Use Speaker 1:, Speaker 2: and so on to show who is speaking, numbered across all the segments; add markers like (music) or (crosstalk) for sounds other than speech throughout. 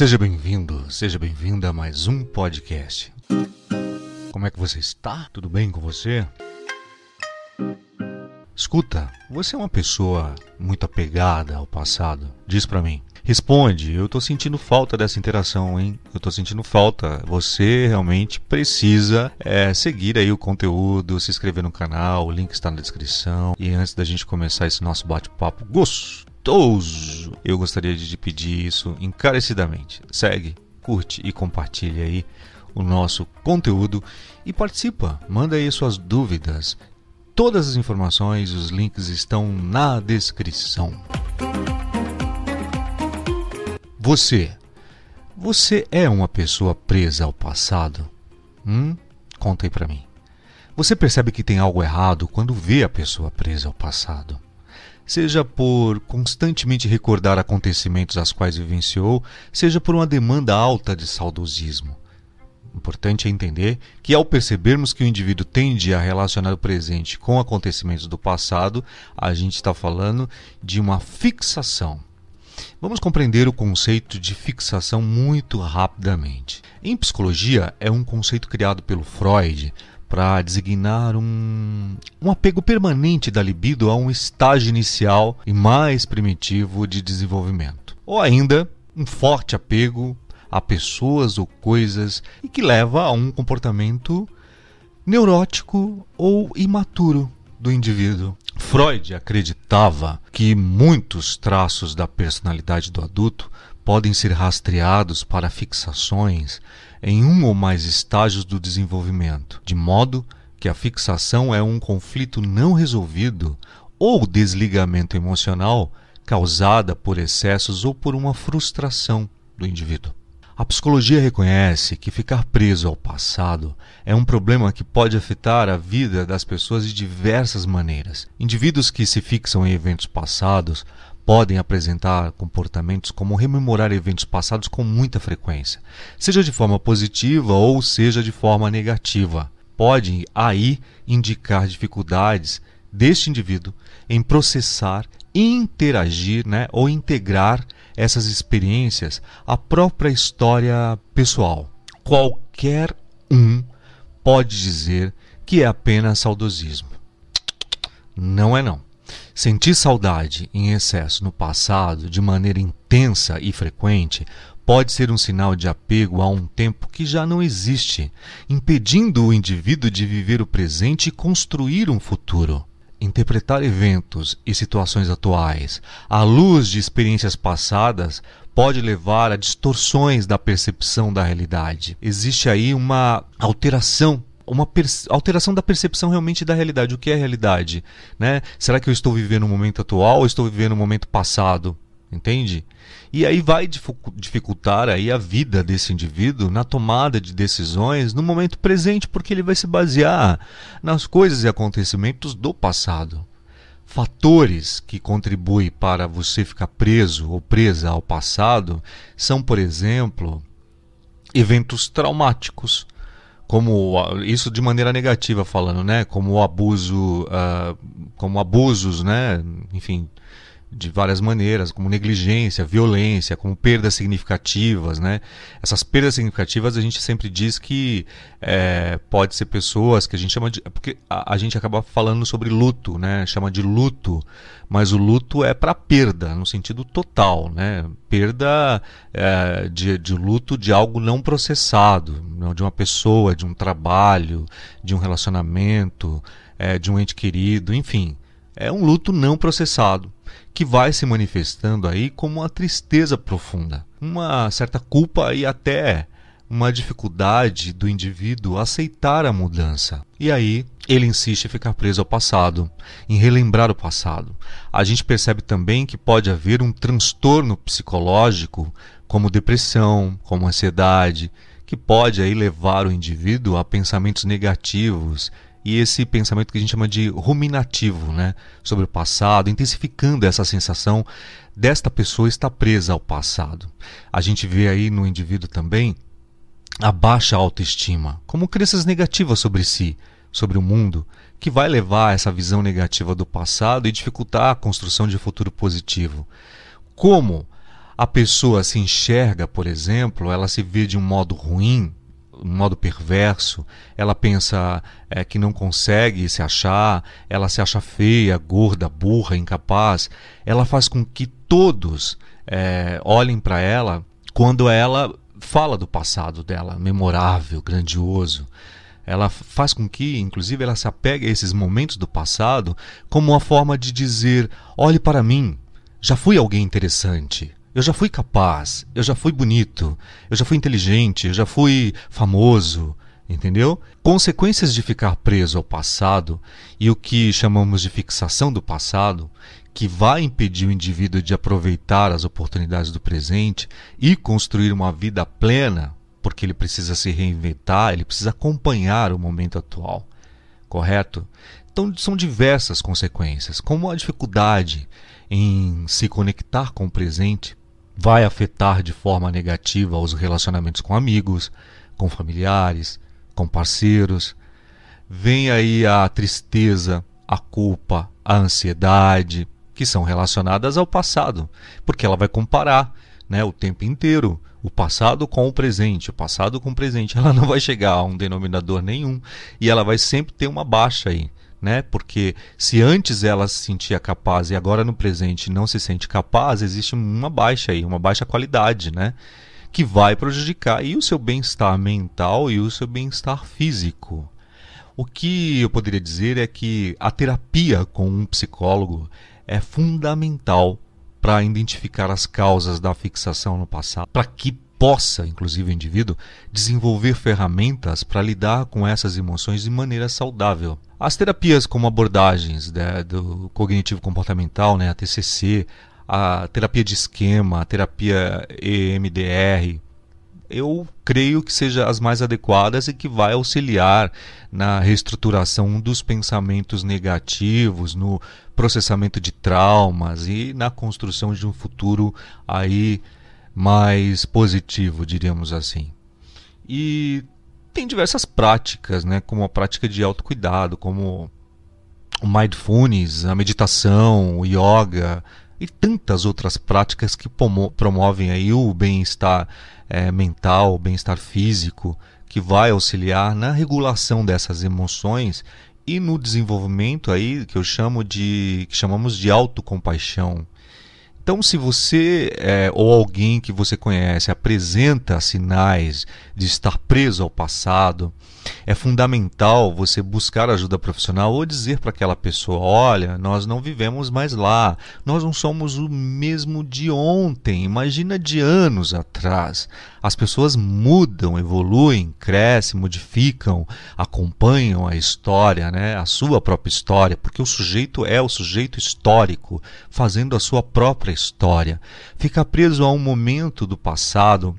Speaker 1: Seja bem-vindo, seja bem-vinda a mais um podcast. Como é que você está? Tudo bem com você? Escuta, você é uma pessoa muito apegada ao passado? Diz pra mim. Responde, eu tô sentindo falta dessa interação, hein? Eu tô sentindo falta. Você realmente precisa é, seguir aí o conteúdo, se inscrever no canal, o link está na descrição. E antes da gente começar esse nosso bate-papo gostoso, eu gostaria de te pedir isso encarecidamente. Segue, curte e compartilha aí o nosso conteúdo e participa. Manda aí suas dúvidas. Todas as informações, os links estão na descrição. Você. Você é uma pessoa presa ao passado? Hum? Conta aí pra mim. Você percebe que tem algo errado quando vê a pessoa presa ao passado? Seja por constantemente recordar acontecimentos as quais vivenciou, seja por uma demanda alta de saudosismo. Importante é entender que, ao percebermos que o indivíduo tende a relacionar o presente com acontecimentos do passado, a gente está falando de uma fixação Vamos compreender o conceito de fixação muito rapidamente. Em psicologia, é um conceito criado pelo Freud para designar um, um apego permanente da libido a um estágio inicial e mais primitivo de desenvolvimento. Ou ainda, um forte apego a pessoas ou coisas e que leva a um comportamento neurótico ou imaturo do indivíduo. Freud acreditava que muitos traços da personalidade do adulto podem ser rastreados para fixações em um ou mais estágios do desenvolvimento, de modo que a fixação é um conflito não resolvido ou desligamento emocional causada por excessos ou por uma frustração do indivíduo. A psicologia reconhece que ficar preso ao passado é um problema que pode afetar a vida das pessoas de diversas maneiras. Indivíduos que se fixam em eventos passados podem apresentar comportamentos como rememorar eventos passados com muita frequência, seja de forma positiva ou seja de forma negativa. Pode aí indicar dificuldades deste indivíduo em processar, interagir né, ou integrar essas experiências à própria história pessoal. Qualquer um pode dizer que é apenas saudosismo. Não é não. Sentir saudade em excesso no passado de maneira intensa e frequente pode ser um sinal de apego a um tempo que já não existe, impedindo o indivíduo de viver o presente e construir um futuro. Interpretar eventos e situações atuais à luz de experiências passadas pode levar a distorções da percepção da realidade. Existe aí uma alteração uma alteração da percepção realmente da realidade. O que é realidade? Né? Será que eu estou vivendo o momento atual ou estou vivendo o momento passado? Entende? E aí vai dificultar aí a vida desse indivíduo na tomada de decisões no momento presente, porque ele vai se basear nas coisas e acontecimentos do passado. Fatores que contribuem para você ficar preso ou presa ao passado são, por exemplo, eventos traumáticos, como isso de maneira negativa falando, né? Como abuso, uh, como abusos, né? Enfim, de várias maneiras, como negligência, violência, como perdas significativas, né? Essas perdas significativas a gente sempre diz que é, pode ser pessoas que a gente chama de, porque a, a, gente acaba falando sobre luto, né? Chama de luto, mas o luto é para perda no sentido total, né? Perda é, de, de luto de algo não processado, de uma pessoa, de um trabalho, de um relacionamento, é, de um ente querido, enfim, é um luto não processado que vai se manifestando aí como uma tristeza profunda, uma certa culpa e até uma dificuldade do indivíduo aceitar a mudança. E aí ele insiste em ficar preso ao passado, em relembrar o passado. A gente percebe também que pode haver um transtorno psicológico, como depressão, como ansiedade, que pode aí levar o indivíduo a pensamentos negativos e esse pensamento que a gente chama de ruminativo, né, sobre o passado, intensificando essa sensação desta pessoa estar presa ao passado. A gente vê aí no indivíduo também a baixa autoestima, como crenças negativas sobre si, sobre o mundo, que vai levar a essa visão negativa do passado e dificultar a construção de futuro positivo. Como a pessoa se enxerga, por exemplo, ela se vê de um modo ruim, um modo perverso, ela pensa é, que não consegue se achar, ela se acha feia, gorda, burra, incapaz, ela faz com que todos é, olhem para ela quando ela fala do passado dela, memorável, grandioso. Ela faz com que, inclusive, ela se apegue a esses momentos do passado como uma forma de dizer: olhe para mim, já fui alguém interessante. Eu já fui capaz, eu já fui bonito, eu já fui inteligente, eu já fui famoso, entendeu? Consequências de ficar preso ao passado e o que chamamos de fixação do passado, que vai impedir o indivíduo de aproveitar as oportunidades do presente e construir uma vida plena, porque ele precisa se reinventar, ele precisa acompanhar o momento atual. Correto? Então, são diversas consequências, como a dificuldade em se conectar com o presente vai afetar de forma negativa os relacionamentos com amigos, com familiares, com parceiros. Vem aí a tristeza, a culpa, a ansiedade, que são relacionadas ao passado, porque ela vai comparar né, o tempo inteiro o passado com o presente, o passado com o presente. (laughs) Ela não vai chegar a um denominador nenhum e ela vai sempre ter uma baixa aí né? Porque se antes ela se sentia capaz e agora no presente não se sente capaz, existe uma baixa aí, uma baixa qualidade, né? Que vai prejudicar e o seu bem-estar mental e o seu bem-estar físico. O que eu poderia dizer é que a terapia com um psicólogo é fundamental para identificar as causas da fixação no passado, para que possa, inclusive o indivíduo, desenvolver ferramentas para lidar com essas emoções de maneira saudável. As terapias como abordagens né, do cognitivo comportamental, né, a TCC, a terapia de esquema, a terapia EMDR, eu creio que seja as mais adequadas e que vai auxiliar na reestruturação dos pensamentos negativos, no processamento de traumas e na construção de um futuro aí mais positivo, diríamos assim. E tem diversas práticas, né, como a prática de autocuidado, como o mindfulness, a meditação, o yoga e tantas outras práticas que promovem aí o bem-estar é, mental, o bem-estar físico, que vai auxiliar na regulação dessas emoções e no desenvolvimento aí que eu chamo de que chamamos de autocompaixão. Então, se você é, ou alguém que você conhece apresenta sinais de estar preso ao passado, é fundamental você buscar ajuda profissional ou dizer para aquela pessoa: olha, nós não vivemos mais lá, nós não somos o mesmo de ontem, imagina de anos atrás. As pessoas mudam, evoluem, crescem, modificam, acompanham a história, né? a sua própria história, porque o sujeito é o sujeito histórico, fazendo a sua própria história. Ficar preso a um momento do passado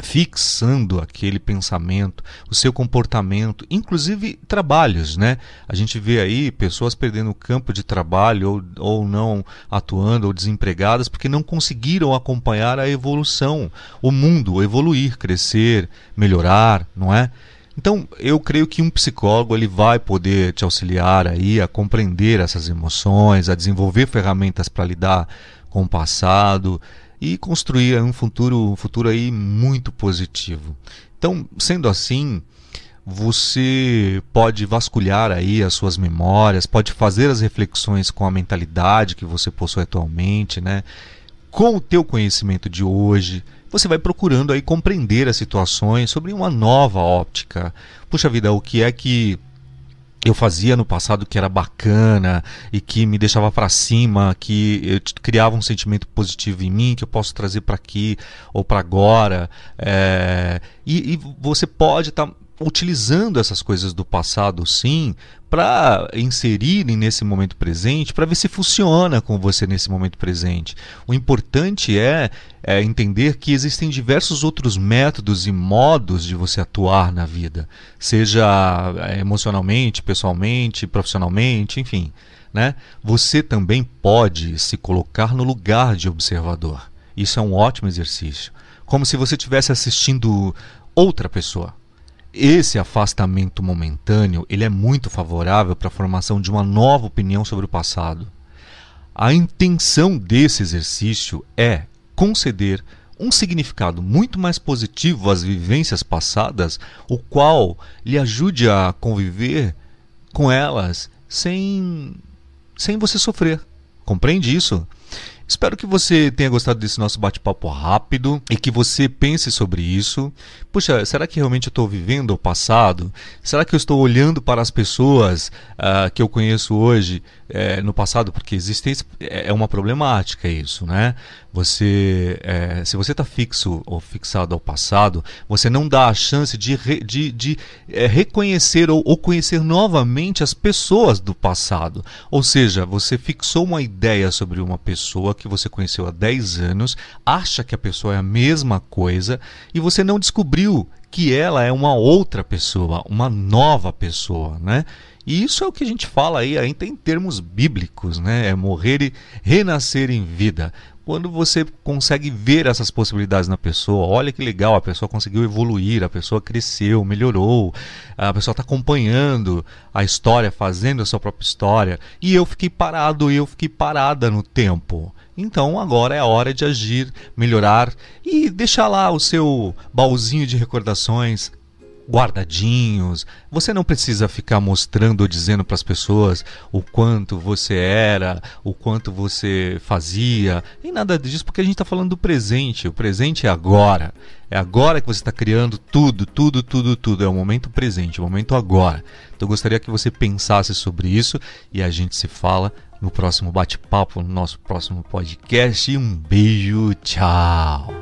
Speaker 1: fixando aquele pensamento, o seu comportamento, inclusive trabalhos, né? A gente vê aí pessoas perdendo o campo de trabalho ou, ou não atuando ou desempregadas porque não conseguiram acompanhar a evolução, o mundo evoluir, crescer, melhorar, não é? Então, eu creio que um psicólogo ele vai poder te auxiliar aí a compreender essas emoções, a desenvolver ferramentas para lidar com o passado, e construir um futuro, um futuro aí muito positivo. Então, sendo assim, você pode vasculhar aí as suas memórias, pode fazer as reflexões com a mentalidade que você possui atualmente, né? Com o teu conhecimento de hoje, você vai procurando aí compreender as situações sobre uma nova óptica. Puxa vida, o que é que eu fazia no passado que era bacana e que me deixava para cima, que criava um sentimento positivo em mim que eu posso trazer para aqui ou para agora. É, e, e, você pode estar tá utilizando essas coisas do passado, sim, para inserirem nesse momento presente, para ver se funciona com você nesse momento presente. O importante é, é, entender que existem diversos outros métodos e modos de você atuar na vida, seja é, emocionalmente, pessoalmente, profissionalmente, enfim. Né? Você também pode se colocar no lugar de observador. Isso é um ótimo exercício. Como se você estivesse assistindo outra pessoa esse afastamento momentâneo ele é muito favorável para a formação de uma nova opinião sobre o passado. A intenção desse exercício é conceder um significado muito mais positivo às vivências passadas, o qual lhe ajude a conviver com elas sem, sem você sofrer. Compreende isso? Espero que você tenha gostado desse nosso bate-papo rápido e que você pense sobre isso. Puxa, será que realmente eu estou vivendo o passado? Será que eu estou olhando para as pessoas uh, que eu conheço hoje uh, no passado? Porque existe é, é uma problemática isso, né? Você, é, se você está fixo ou fixado ao passado, você não dá a chance de, re, de, de é, reconhecer ou, ou conhecer novamente as pessoas do passado. Ou seja, você fixou uma ideia sobre uma pessoa que você conheceu há 10 anos, acha que a pessoa é a mesma coisa e você não descobriu que ela é uma outra pessoa, uma nova pessoa, né? E isso é o que a gente fala aí ainda em termos bíblicos, né? É morrer e renascer em vida. Quando você consegue ver essas possibilidades na pessoa, olha que legal, a pessoa conseguiu evoluir, a pessoa cresceu, melhorou, a pessoa está acompanhando a história, fazendo a sua própria história, e eu fiquei parado, eu fiquei parada no tempo. Então agora é a hora de agir, melhorar e deixar lá o seu baúzinho de recordações guardadinhos. Você não precisa ficar mostrando ou dizendo para as pessoas o quanto você era, o quanto você fazia, e nada disso, porque a gente está falando do presente. O presente é agora. É agora que você está criando tudo, tudo, tudo, tudo. É o momento presente, o momento agora. Então eu gostaria que você pensasse sobre isso e a gente se fala no próximo bate-papo, no nosso próximo podcast. Um beijo, tchau!